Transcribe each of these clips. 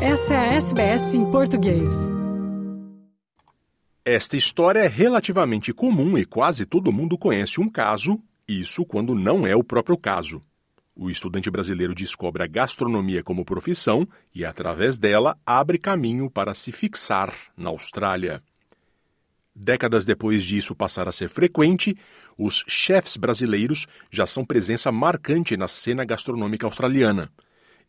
Essa é a SBS em português. Esta história é relativamente comum e quase todo mundo conhece um caso, isso quando não é o próprio caso. O estudante brasileiro descobre a gastronomia como profissão e, através dela, abre caminho para se fixar na Austrália. Décadas depois disso passar a ser frequente, os chefs brasileiros já são presença marcante na cena gastronômica australiana.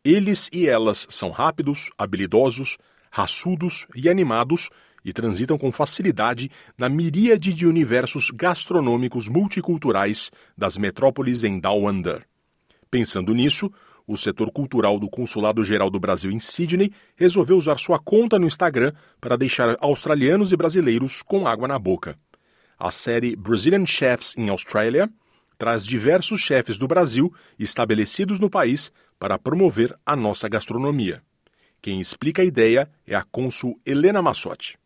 Eles e elas são rápidos, habilidosos, raçudos e animados e transitam com facilidade na miríade de universos gastronômicos multiculturais das metrópoles em Down Under. Pensando nisso, o setor cultural do Consulado Geral do Brasil em Sydney resolveu usar sua conta no Instagram para deixar australianos e brasileiros com água na boca. A série Brazilian Chefs in Australia traz diversos chefes do Brasil estabelecidos no país para promover a nossa gastronomia. Quem explica a ideia é a cônsul Helena Massotti.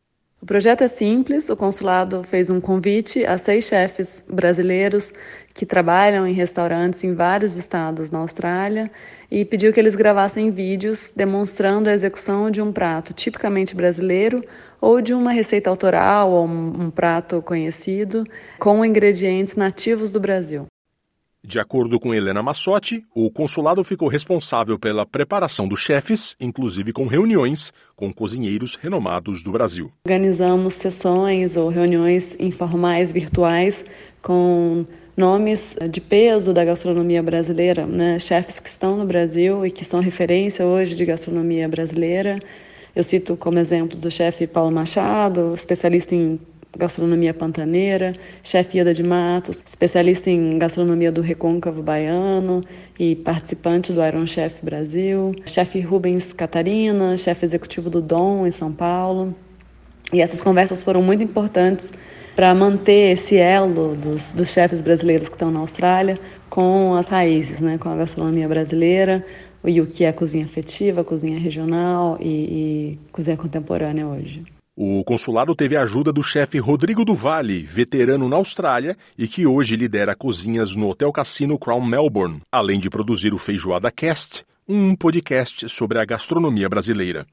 O projeto é simples. O consulado fez um convite a seis chefes brasileiros que trabalham em restaurantes em vários estados na Austrália e pediu que eles gravassem vídeos demonstrando a execução de um prato tipicamente brasileiro ou de uma receita autoral ou um, prato conhecido com ingredientes nativos do Brasil. De acordo com Helena Massotti, o consulado ficou responsável pela preparação dos chefes, inclusive com reuniões com cozinheiros renomados do Brasil. Organizamos sessões ou reuniões informais virtuais com nomes de peso da gastronomia brasileira, né? chefes que estão no Brasil e que são referência hoje de gastronomia brasileira. Eu cito como exemplos o chefe Paulo Machado, especialista em gastronomia pantaneira, chefe Ida de Matos, especialista em gastronomia do recôncavo baiano e participante do Iron Chef Brasil, chefe Rubens Catarina, chefe executivo do Dom em São Paulo. E essas conversas foram muito importantes para manter esse elo dos, dos chefes brasileiros que estão na Austrália com as raízes, né, com a gastronomia brasileira e o que é cozinha afetiva, cozinha regional e, e cozinha contemporânea hoje. O consulado teve a ajuda do chefe Rodrigo Duvalle, veterano na Austrália e que hoje lidera cozinhas no Hotel Cassino Crown Melbourne, além de produzir o Feijoada Cast, um podcast sobre a gastronomia brasileira.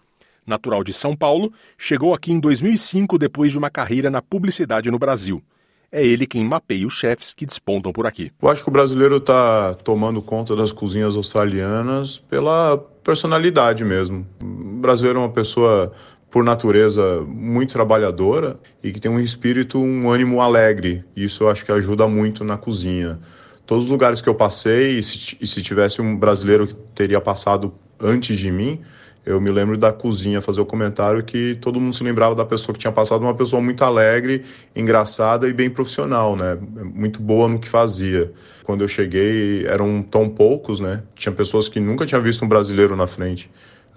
Natural de São Paulo, chegou aqui em 2005 depois de uma carreira na publicidade no Brasil. É ele quem mapeia os chefes que despontam por aqui. Eu acho que o brasileiro está tomando conta das cozinhas australianas pela personalidade mesmo. O brasileiro é uma pessoa por natureza muito trabalhadora e que tem um espírito, um ânimo alegre. Isso eu acho que ajuda muito na cozinha. Todos os lugares que eu passei, e se, e se tivesse um brasileiro que teria passado antes de mim, eu me lembro da cozinha fazer o comentário que todo mundo se lembrava da pessoa que tinha passado, uma pessoa muito alegre, engraçada e bem profissional, né? Muito boa no que fazia. Quando eu cheguei, eram tão poucos, né? Tinha pessoas que nunca tinham visto um brasileiro na frente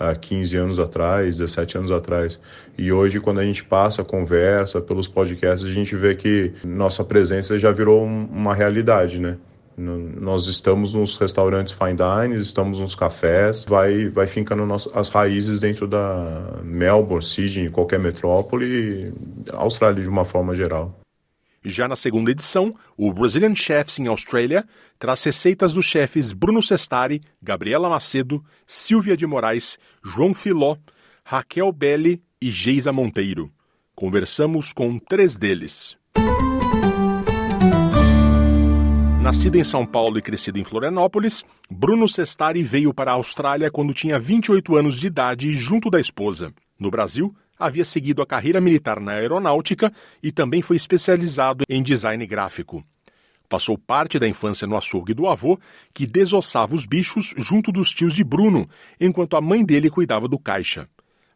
há 15 anos atrás, 17 anos atrás. E hoje, quando a gente passa, conversa pelos podcasts, a gente vê que nossa presença já virou uma realidade, né? Nós estamos nos restaurantes fine dining, estamos nos cafés, vai, vai fincando as raízes dentro da Melbourne, Sydney, qualquer metrópole, Austrália de uma forma geral. Já na segunda edição, o Brazilian Chefs in Australia traz receitas dos chefes Bruno Sestari, Gabriela Macedo, Silvia de Moraes, João Filó, Raquel Belli e Geisa Monteiro. Conversamos com três deles. Nascido em São Paulo e crescido em Florianópolis, Bruno Sestari veio para a Austrália quando tinha 28 anos de idade junto da esposa. No Brasil, havia seguido a carreira militar na aeronáutica e também foi especializado em design gráfico. Passou parte da infância no açougue do avô, que desossava os bichos junto dos tios de Bruno, enquanto a mãe dele cuidava do caixa.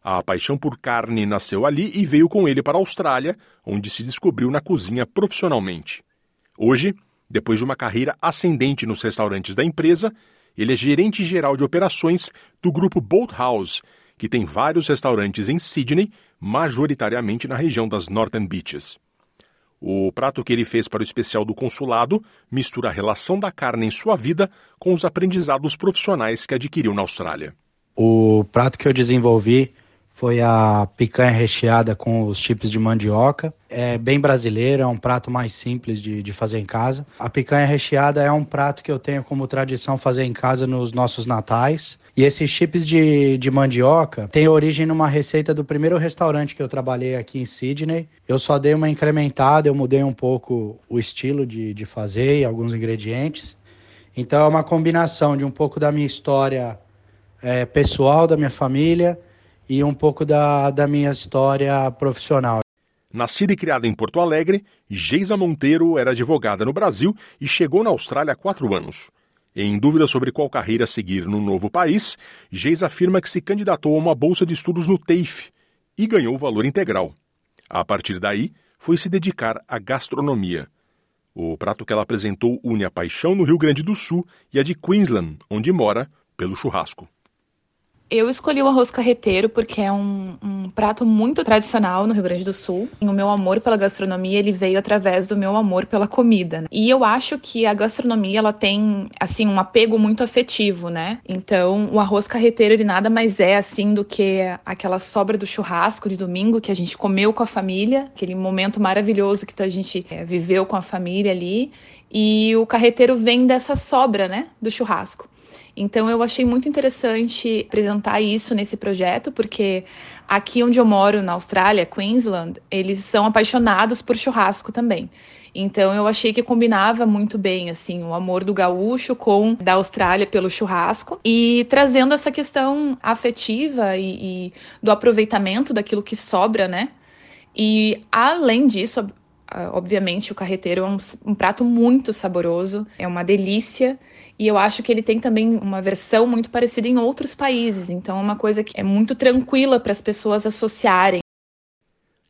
A paixão por carne nasceu ali e veio com ele para a Austrália, onde se descobriu na cozinha profissionalmente. Hoje, depois de uma carreira ascendente nos restaurantes da empresa, ele é gerente geral de operações do grupo Boat House, que tem vários restaurantes em Sydney, majoritariamente na região das Northern Beaches. O prato que ele fez para o especial do consulado mistura a relação da carne em sua vida com os aprendizados profissionais que adquiriu na Austrália. O prato que eu desenvolvi foi a picanha recheada com os chips de mandioca. É bem brasileiro, é um prato mais simples de, de fazer em casa. A picanha recheada é um prato que eu tenho como tradição fazer em casa nos nossos natais. E esses chips de, de mandioca têm origem numa receita do primeiro restaurante que eu trabalhei aqui em Sydney. Eu só dei uma incrementada, eu mudei um pouco o estilo de, de fazer e alguns ingredientes. Então é uma combinação de um pouco da minha história é, pessoal, da minha família e um pouco da, da minha história profissional. Nascida e criada em Porto Alegre, Geisa Monteiro era advogada no Brasil e chegou na Austrália há quatro anos. Em dúvida sobre qual carreira seguir no novo país, Geisa afirma que se candidatou a uma bolsa de estudos no TAFE e ganhou o valor integral. A partir daí, foi se dedicar à gastronomia. O prato que ela apresentou une a paixão no Rio Grande do Sul e a de Queensland, onde mora, pelo churrasco. Eu escolhi o arroz carreteiro porque é um, um, prato muito tradicional no Rio Grande do Sul. E o meu amor pela gastronomia ele veio através do meu amor pela comida. Né? E eu acho que a gastronomia ela tem assim um apego muito afetivo, né? Então o arroz carreteiro ele nada mais é assim do que aquela sobra do churrasco de domingo que a gente comeu com a família, aquele momento maravilhoso que a gente é, viveu com a família ali. E o carreteiro vem dessa sobra, né, do churrasco. Então eu achei muito interessante apresentar isso nesse projeto, porque aqui onde eu moro, na Austrália, Queensland, eles são apaixonados por churrasco também. Então eu achei que combinava muito bem assim o amor do gaúcho com da Austrália pelo churrasco e trazendo essa questão afetiva e, e do aproveitamento daquilo que sobra, né? E além disso, obviamente o carreteiro é um, um prato muito saboroso, é uma delícia e eu acho que ele tem também uma versão muito parecida em outros países, então é uma coisa que é muito tranquila para as pessoas associarem.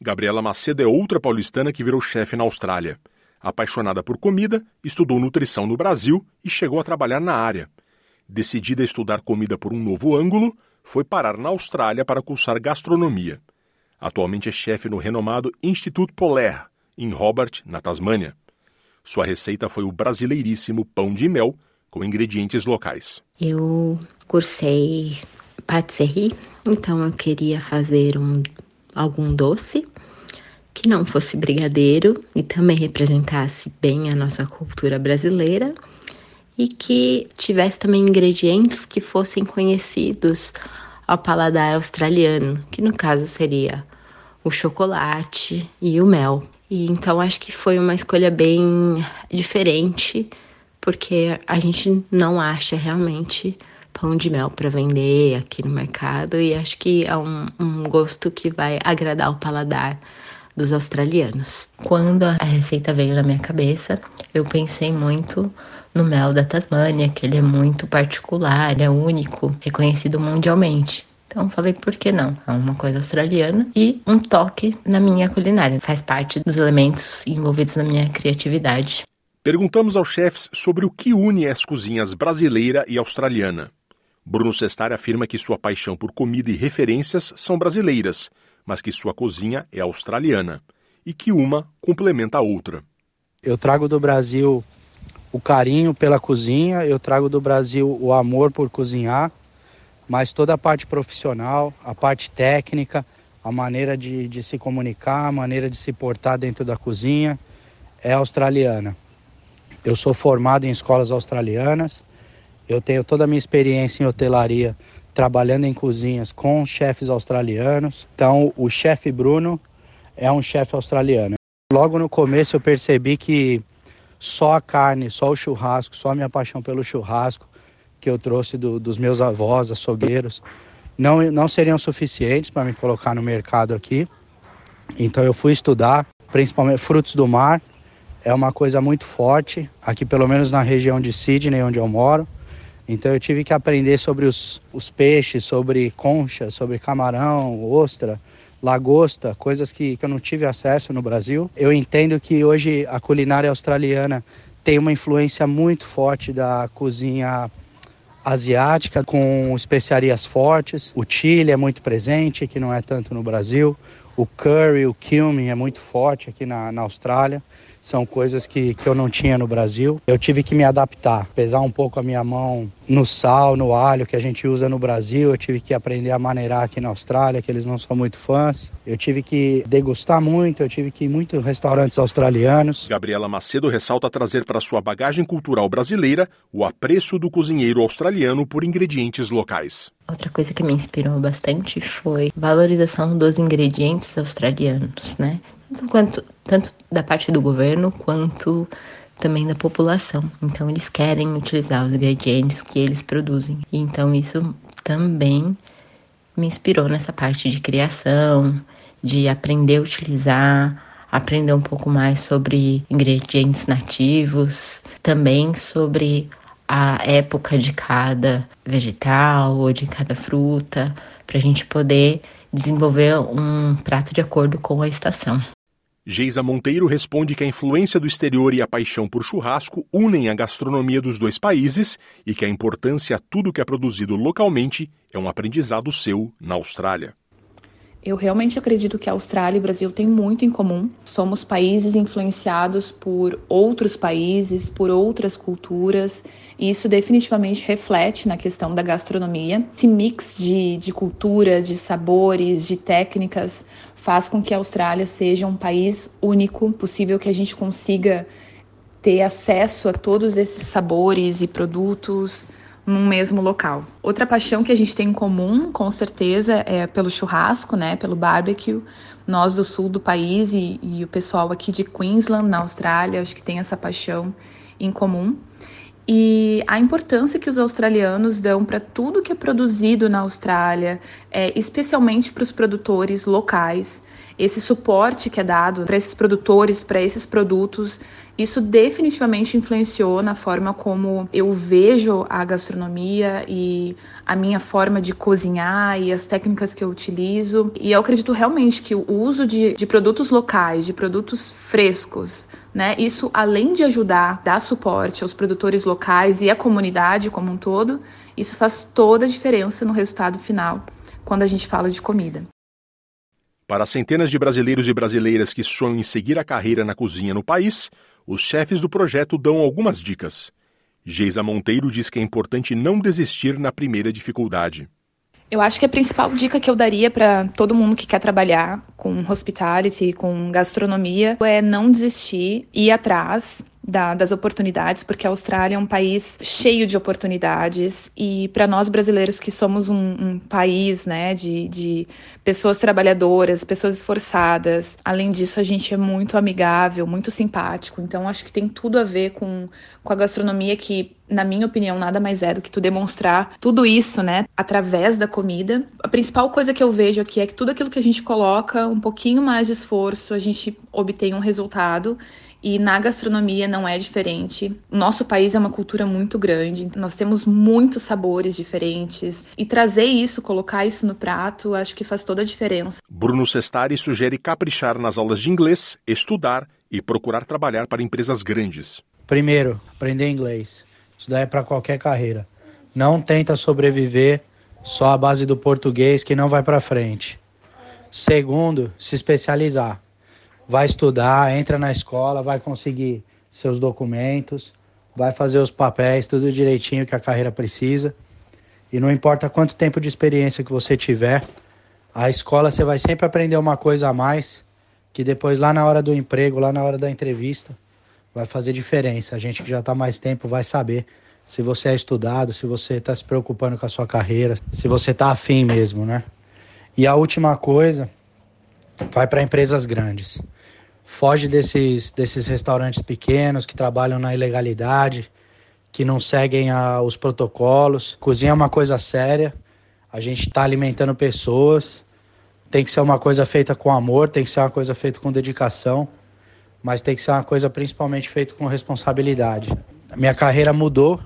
Gabriela Macedo é outra paulistana que virou chefe na Austrália. Apaixonada por comida, estudou nutrição no Brasil e chegou a trabalhar na área. Decidida a estudar comida por um novo ângulo, foi parar na Austrália para cursar gastronomia. Atualmente é chefe no renomado Instituto Polaire, em Hobart, na Tasmânia. Sua receita foi o brasileiríssimo pão de mel com ingredientes locais. Eu cursei patisserie, então eu queria fazer um, algum doce que não fosse brigadeiro e também representasse bem a nossa cultura brasileira e que tivesse também ingredientes que fossem conhecidos ao paladar australiano, que no caso seria o chocolate e o mel. E então acho que foi uma escolha bem diferente porque a gente não acha realmente pão de mel para vender aqui no mercado e acho que é um, um gosto que vai agradar o paladar dos australianos. Quando a receita veio na minha cabeça, eu pensei muito no mel da Tasmânia, que ele é muito particular, ele é único, reconhecido mundialmente. Então falei, por que não? É uma coisa australiana e um toque na minha culinária. Faz parte dos elementos envolvidos na minha criatividade. Perguntamos aos chefes sobre o que une as cozinhas brasileira e australiana. Bruno Sestari afirma que sua paixão por comida e referências são brasileiras, mas que sua cozinha é australiana e que uma complementa a outra. Eu trago do Brasil o carinho pela cozinha, eu trago do Brasil o amor por cozinhar, mas toda a parte profissional, a parte técnica, a maneira de, de se comunicar, a maneira de se portar dentro da cozinha é australiana. Eu sou formado em escolas australianas. Eu tenho toda a minha experiência em hotelaria trabalhando em cozinhas com chefes australianos. Então, o chefe Bruno é um chefe australiano. Logo no começo eu percebi que só a carne, só o churrasco, só a minha paixão pelo churrasco que eu trouxe do, dos meus avós, açougueiros, não, não seriam suficientes para me colocar no mercado aqui. Então eu fui estudar, principalmente frutos do mar, é uma coisa muito forte, aqui pelo menos na região de Sydney, onde eu moro. Então eu tive que aprender sobre os, os peixes, sobre concha, sobre camarão, ostra, lagosta, coisas que, que eu não tive acesso no Brasil. Eu entendo que hoje a culinária australiana tem uma influência muito forte da cozinha asiática, com especiarias fortes. O chile é muito presente, que não é tanto no Brasil. O curry, o cumin é muito forte aqui na, na Austrália são coisas que, que eu não tinha no Brasil. Eu tive que me adaptar, pesar um pouco a minha mão no sal, no alho que a gente usa no Brasil. Eu tive que aprender a maneirar aqui na Austrália, que eles não são muito fãs. Eu tive que degustar muito, eu tive que ir muito em restaurantes australianos. Gabriela Macedo ressalta trazer para sua bagagem cultural brasileira o apreço do cozinheiro australiano por ingredientes locais. Outra coisa que me inspirou bastante foi valorização dos ingredientes australianos, né? Tanto, quanto, tanto da parte do governo quanto também da população. Então eles querem utilizar os ingredientes que eles produzem. E então isso também me inspirou nessa parte de criação, de aprender a utilizar, aprender um pouco mais sobre ingredientes nativos, também sobre a época de cada vegetal ou de cada fruta, para a gente poder desenvolver um prato de acordo com a estação. Geisa Monteiro responde que a influência do exterior e a paixão por churrasco unem a gastronomia dos dois países e que a importância a tudo que é produzido localmente é um aprendizado seu na Austrália. Eu realmente acredito que a Austrália e o Brasil têm muito em comum. Somos países influenciados por outros países, por outras culturas, e isso definitivamente reflete na questão da gastronomia. Esse mix de, de cultura, de sabores, de técnicas faz com que a Austrália seja um país único, possível que a gente consiga ter acesso a todos esses sabores e produtos num mesmo local. Outra paixão que a gente tem em comum, com certeza, é pelo churrasco, né, pelo barbecue. Nós do sul do país e, e o pessoal aqui de Queensland, na Austrália, acho que tem essa paixão em comum. E a importância que os australianos dão para tudo que é produzido na Austrália, é, especialmente para os produtores locais, esse suporte que é dado para esses produtores, para esses produtos, isso definitivamente influenciou na forma como eu vejo a gastronomia e a minha forma de cozinhar e as técnicas que eu utilizo. E eu acredito realmente que o uso de, de produtos locais, de produtos frescos, né, isso além de ajudar, dar suporte aos produtores locais e à comunidade como um todo, isso faz toda a diferença no resultado final quando a gente fala de comida. Para centenas de brasileiros e brasileiras que sonham em seguir a carreira na cozinha no país, os chefes do projeto dão algumas dicas. Geisa Monteiro diz que é importante não desistir na primeira dificuldade. Eu acho que a principal dica que eu daria para todo mundo que quer trabalhar com hospitality, com gastronomia, é não desistir, ir atrás, da, das oportunidades, porque a Austrália é um país cheio de oportunidades e para nós brasileiros que somos um, um país né, de, de pessoas trabalhadoras, pessoas esforçadas, além disso a gente é muito amigável, muito simpático, então acho que tem tudo a ver com, com a gastronomia que na minha opinião, nada mais é do que tu demonstrar tudo isso, né, através da comida. A principal coisa que eu vejo aqui é que tudo aquilo que a gente coloca, um pouquinho mais de esforço, a gente obtém um resultado. E na gastronomia não é diferente. Nosso país é uma cultura muito grande, nós temos muitos sabores diferentes e trazer isso, colocar isso no prato, acho que faz toda a diferença. Bruno Sestari sugere caprichar nas aulas de inglês, estudar e procurar trabalhar para empresas grandes. Primeiro, aprender inglês. Isso daí é para qualquer carreira. Não tenta sobreviver só à base do português que não vai para frente. Segundo, se especializar vai estudar, entra na escola, vai conseguir seus documentos, vai fazer os papéis, tudo direitinho que a carreira precisa. E não importa quanto tempo de experiência que você tiver, a escola você vai sempre aprender uma coisa a mais, que depois lá na hora do emprego, lá na hora da entrevista, vai fazer diferença. A gente que já está mais tempo vai saber se você é estudado, se você está se preocupando com a sua carreira, se você está afim mesmo, né? E a última coisa, vai para empresas grandes foge desses, desses restaurantes pequenos que trabalham na ilegalidade, que não seguem a, os protocolos. Cozinha é uma coisa séria, a gente está alimentando pessoas, tem que ser uma coisa feita com amor, tem que ser uma coisa feita com dedicação, mas tem que ser uma coisa principalmente feita com responsabilidade. minha carreira mudou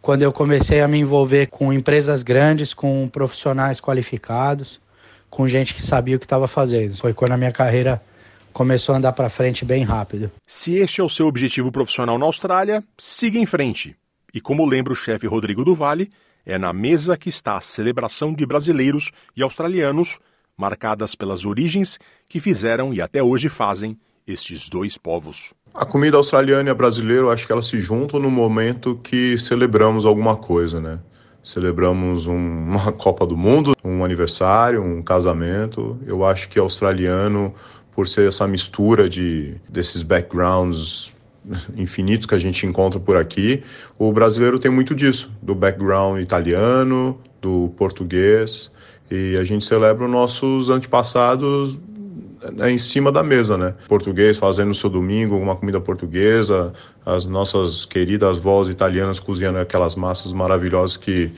quando eu comecei a me envolver com empresas grandes, com profissionais qualificados, com gente que sabia o que estava fazendo. Foi quando a minha carreira começou a andar para frente bem rápido. Se este é o seu objetivo profissional na Austrália, siga em frente. E como lembra o chefe Rodrigo do Vale, é na mesa que está a celebração de brasileiros e australianos, marcadas pelas origens que fizeram e até hoje fazem estes dois povos. A comida australiana e a brasileira, eu acho que elas se juntam no momento que celebramos alguma coisa, né? Celebramos um, uma Copa do Mundo, um aniversário, um casamento. Eu acho que australiano, por ser essa mistura de desses backgrounds infinitos que a gente encontra por aqui, o brasileiro tem muito disso, do background italiano, do português, e a gente celebra os nossos antepassados é em cima da mesa, né? Português fazendo no seu domingo uma comida portuguesa, as nossas queridas vós italianas cozinhando aquelas massas maravilhosas que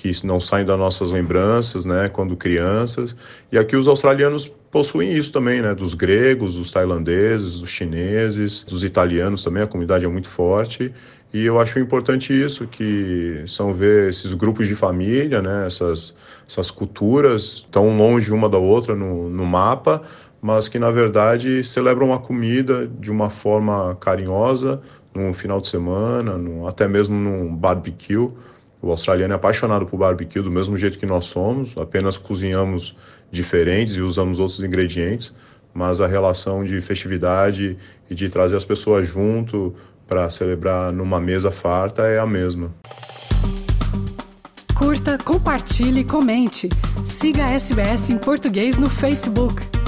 que não saem das nossas lembranças, né, quando crianças. E aqui os australianos possuem isso também, né, dos gregos, dos tailandeses, dos chineses, dos italianos também, a comunidade é muito forte. E eu acho importante isso, que são ver esses grupos de família, né, essas, essas culturas tão longe uma da outra no, no mapa, mas que na verdade celebram a comida de uma forma carinhosa, num final de semana, num, até mesmo num barbecue. O australiano é apaixonado por barbecue do mesmo jeito que nós somos, apenas cozinhamos diferentes e usamos outros ingredientes, mas a relação de festividade e de trazer as pessoas junto para celebrar numa mesa farta é a mesma. Curta, compartilhe, comente. Siga a SBS em português no Facebook.